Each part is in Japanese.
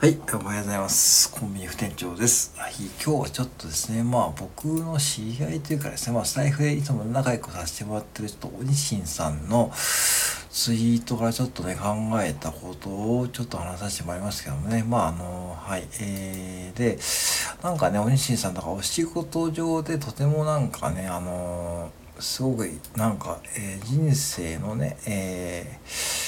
はい、おはようございます。コンビニ副店長です。はい、今日はちょっとですね、まあ僕の知り合いというかですね、まあスタイフでいつも仲良くさせてもらってるちょっとおにしんさんのツイートからちょっとね、考えたことをちょっと話させてもらいますけどもね、まああの、はい、えー、で、なんかね、おにしんさんとかお仕事上でとてもなんかね、あの、すごくなんか、えー、人生のね、えー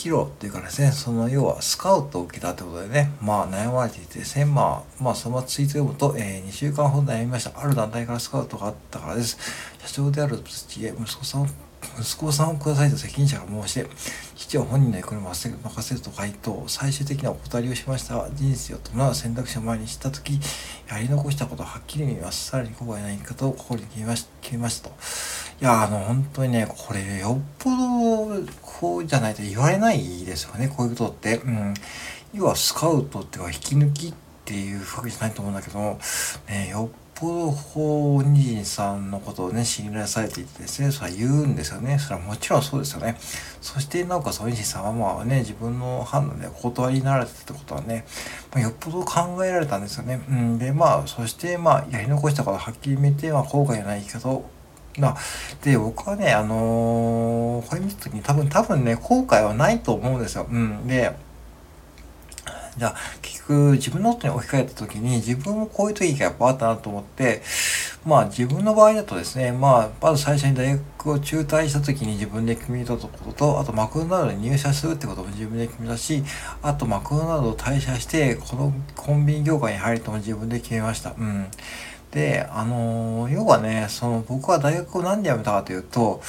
キロっていうかですね、その要はスカウトを受けたってことでね、まあ悩まれていてですね、まあ、まあそのツイート読むと、えー、2週間ほど悩みました。ある団体からスカウトがあったからです。社長である土へ息子さんを息子さんをくださいと責任者が申して、父は本人の行方に任せると回答、最終的なお断りをしましたが、人生を伴う選択肢を前にしたとき、やり残したことははっきり見ます。さらに後悔ない方を心に決めまし決めましたと。いや、あの、本当にね、これ、よっぽど、こうじゃないと言われないですよね、こういうことって。うん。要は、スカウトっていうか、引き抜きっていうわけじゃないと思うんだけども、ね、よっぽど法人さんのことをね、信頼されていてですね、それは言うんですよね。それはもちろんそうですよね。そして、なおかつ、おじさんはまあね、自分の判断でお断りになられたってことはね、まあ、よっぽど考えられたんですよね。うん、で、まあ、そして、まあ、やり残したことはっきり見て、まあ、後悔のない生き方をまあ、で、僕はね、あのー、これ見た時に多分、多分ね、後悔はないと思うんですよ。うん。で、じゃあ、結局、自分の夫に置き換えた時に、自分もこういう時がやっぱあったなと思って、まあ、自分の場合だとですね、まあ、まず最初に大学を中退した時に自分で決めたことと、あとマクドナルドに入社するってことも自分で決めたし、あとマクドナルドを退社して、このコンビニ業界に入るとも自分で決めました。うん。で、あのー、要はね、その僕は大学を何で辞めたかというと、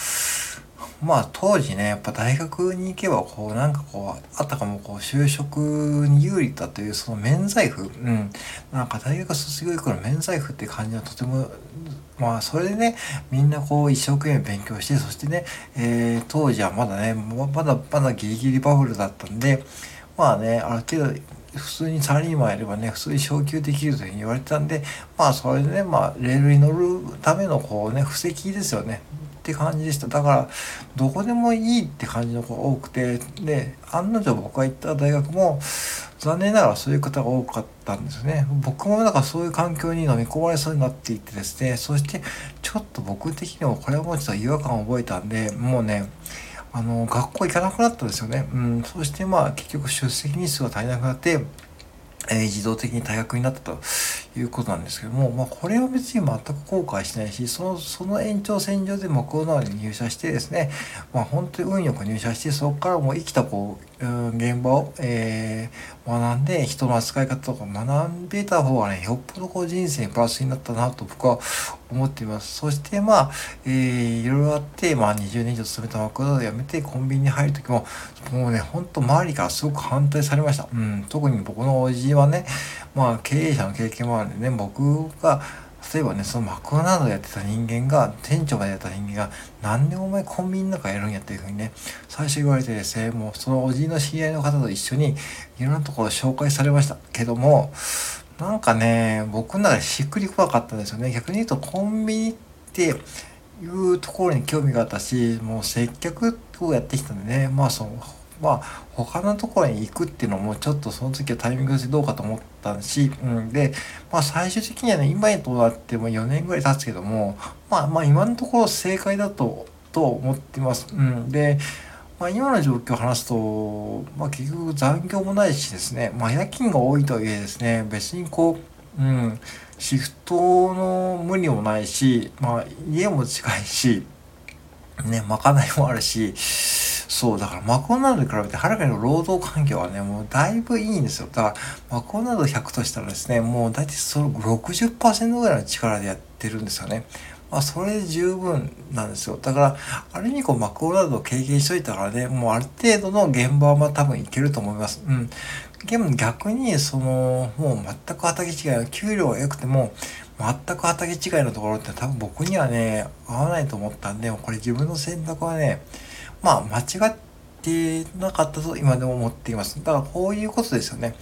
まあ当時ね、やっぱ大学に行けばこうなんかこう、あったかもこう就職に有利だというその免罪符、うん。なんか大学卒業以降の免罪符って感じはとても、まあそれでね、みんなこう一生懸命勉強して、そしてね、えー、当時はまだね、まだまだギリギリバブルだったんで、まあね、ある程度普通にサラリーマンやればね、普通に昇給できるというふうに言われてたんで、まあそれでね、まあレールに乗るためのこうね、布石ですよね。って感じでした。だから、どこでもいいって感じの子が多くて、で、案の定僕が行った大学も、残念ながらそういう方が多かったんですね。僕もだからそういう環境に飲み込まれそうになっていてですね、そしてちょっと僕的にもこれはもうちょっと違和感を覚えたんで、もうね、あの、学校行かなくなったんですよね。うん、そしてまあ結局出席日数が足りなくなって、えー、自動的に退学になったということなんですけども、まあ、これは別に全く後悔しないし、その、その延長線上でもコロナに入社してですね、まあ、本当に運よく入社して、そこからもう生きたこう、うん、現場を、えー、学んで、人の扱い方とか学んでた方がね、よっぽどこう人生にプラスになったなと僕は思っています。そしてまあ、えー、いろいろあって、まあ20年以上勤めたマクドナルド辞めてコンビニに入るときも、もうね、ほんと周りからすごく反対されました。うん、特に僕のおじはね、まあ経営者の経験もあるんでね、僕が、例えばね、そのマクドナルドやってた人間が、店長がやった人間が、なんでお前コンビニの中やるんやっていうふうにね、最初言われてですね、もうそのおじいの知り合いの方と一緒に、いろんなところ紹介されましたけども、なんかね、僕の中でしっくり怖かったんですよね。逆に言うとコンビニっていうところに興味があったし、もう接客をやってきたんでね、まあその、まあ他のところに行くっていうのもちょっとその時はタイミングとしてどうかと思ったし、うん、で、まあ最終的にはね、今にとなっても4年ぐらい経つけども、まあまあ今のところ正解だと、と思ってます。うん。で、まあ、今の状況を話すと、まあ、結局残業もないしですね、まあ、夜勤が多いとはいえですね、別にこう、うん、シフトの無理もないし、まあ、家も近いし、ね、まかないもあるし、そう、だからマコナルドに比べてはるかに労働環境はね、もうだいぶいいんですよ。だから、マコナルド100としたらですね、もう大体その60%ぐらいの力でやってるんですよね。まあ、それで十分なんですよ。だから、ある意味こう、マクドナルドを経験しといたからね、もうある程度の現場は多分いけると思います。うん。でも逆に、その、もう全く畑違いの、給料が良くても、全く畑違いのところって多分僕にはね、合わないと思ったんで、これ自分の選択はね、まあ間違って、なかったと今でも思っています。だからこういうことですよね。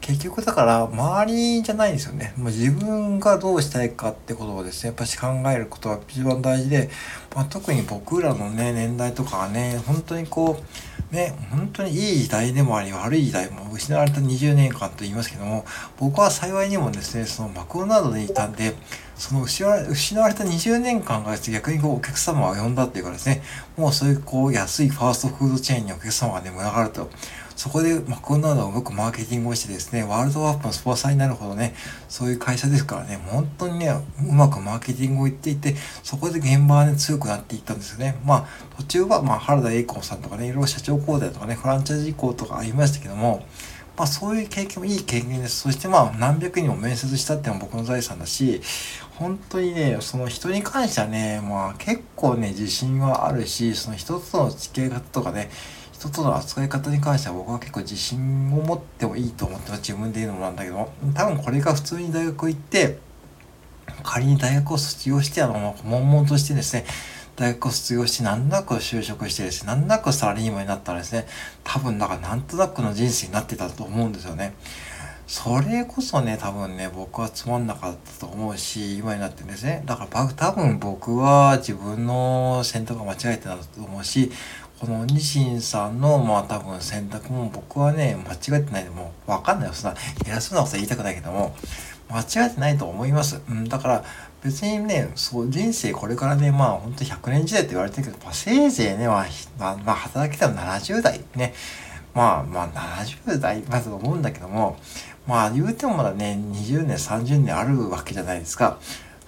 結局だから周りじゃないですよね。もう自分がどうしたいかってことをですね、やっぱし考えることが一番大事で、まあ、特に僕らのね、年代とかはね、本当にこう、ね、本当にいい時代でもあり、悪い時代も失われた20年間と言いますけども、僕は幸いにもですね、そのマクドナルドにいたんで、その失われ失われた20年間が逆にこうお客様を呼んだっていうかですね、もうそういうこう安いファーストフードチェーンにお客様がね、群がると。そこでマクドナルドをうまくマーケティングをしてですね、ワールドワープのスポンサーになるほどね、そういう会社ですからね、本当にね、うまくマーケティングを言っていて、そこで現場はね、強くなっていったんですよね。まあ、途中は、まあ、原田栄光さんとかね、いろいろ社長交代とかね、フランチャイズ移行とかありましたけども、まあそういう経験もいい経験です。そしてまあ何百人も面接したっていうのも僕の財産だし、本当にね、その人に関してはね、まあ結構ね、自信はあるし、その人との付き合い方とかね、人との扱い方に関しては僕は結構自信を持ってもいいと思ってます。自分で言うのもなんだけど、多分これが普通に大学行って、仮に大学を卒業して、あの、悶々としてですね、大学を卒業して、なんとなく就職してですね、なんとなくサラリーマンになったらですね、多分、だからなんとなくの人生になってたと思うんですよね。それこそね、多分ね、僕はつまんなかったと思うし、今になってですね、だから多分僕は自分の選択が間違えてたと思うし、このニシンさんの、まあ多分選択も僕はね、間違ってないでもうわかんないよ。そんな偉そうなこと言いたくないけども、間違ってないと思います。うん、だから別にね、そう人生これからね、まあ本当100年時代って言われてるけど、まあ、せいぜいね、まあ、まあ、まあ、働きたら70代ね、まあまあ70代だと思うんだけども、まあ言うてもまだね、20年、30年あるわけじゃないですか。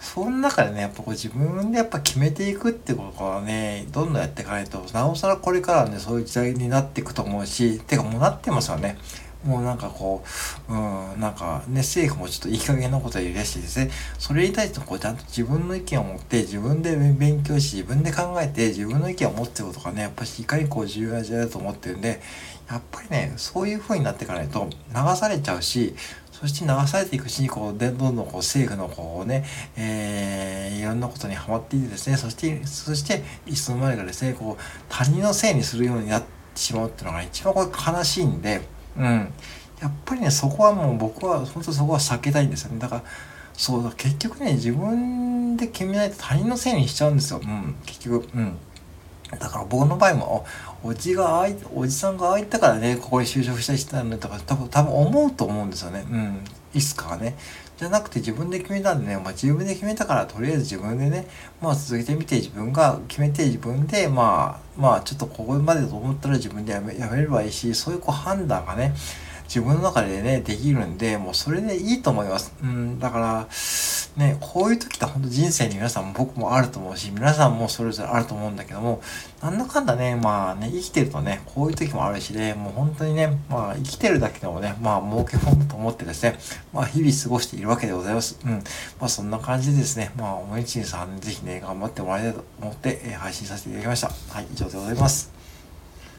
その中でね、やっぱこう自分でやっぱ決めていくってことはね、どんどんやっていかないと、なおさらこれからね、そういう時代になっていくと思うし、てかもうなってますよね。もうなんかこう、うん、なんかね、政府もちょっといい加減なことを言い出してですね、それに対してこうちゃんと自分の意見を持って、自分で勉強し、自分で考えて、自分の意見を持ってることがね、やっぱりいかにこう重要な時代だと思ってるんで、やっぱりね、そういう風になっていかないと流されちゃうし、そして流されていくし、こう、で、どんどんこう政府のこうね、えー、いろんなことにはまっていてですね、そして、そして、いつの間にかですね、こう、他人のせいにするようになってしまうっていうのが一番これ悲しいんで、うん。やっぱりね、そこはもう僕は、本当そこは避けたいんですよね。だから、そうだ、結局ね、自分で決めないと他人のせいにしちゃうんですよ。うん、結局、うん。だから僕の場合も、おじがあい、おじさんがああいったからね、ここに就職した人なんだとか、多分、多分思うと思うんですよね。うん。いつかはね。じゃなくて自分で決めたんでね、まあ自分で決めたからとりあえず自分でね、まあ続けてみて自分が決めて自分で、まあ、まあちょっとここまでと思ったら自分でやめ、やめればいいし、そういうこう判断がね、自分の中でね、できるんで、もうそれでいいと思います。うん、だから、ね、こういう時って本当人生に皆さんも僕もあると思うし、皆さんもそれぞれあると思うんだけども、なんだかんだね、まあね、生きてるとね、こういう時もあるしね、もう本当にね、まあ生きてるだけでもね、まあ儲けもんだと思ってですね、まあ日々過ごしているわけでございます。うん。まあそんな感じでですね、まあおもいちんさんぜひね、頑張ってもらいたいと思って、え、配信させていただきました。はい、以上でございます。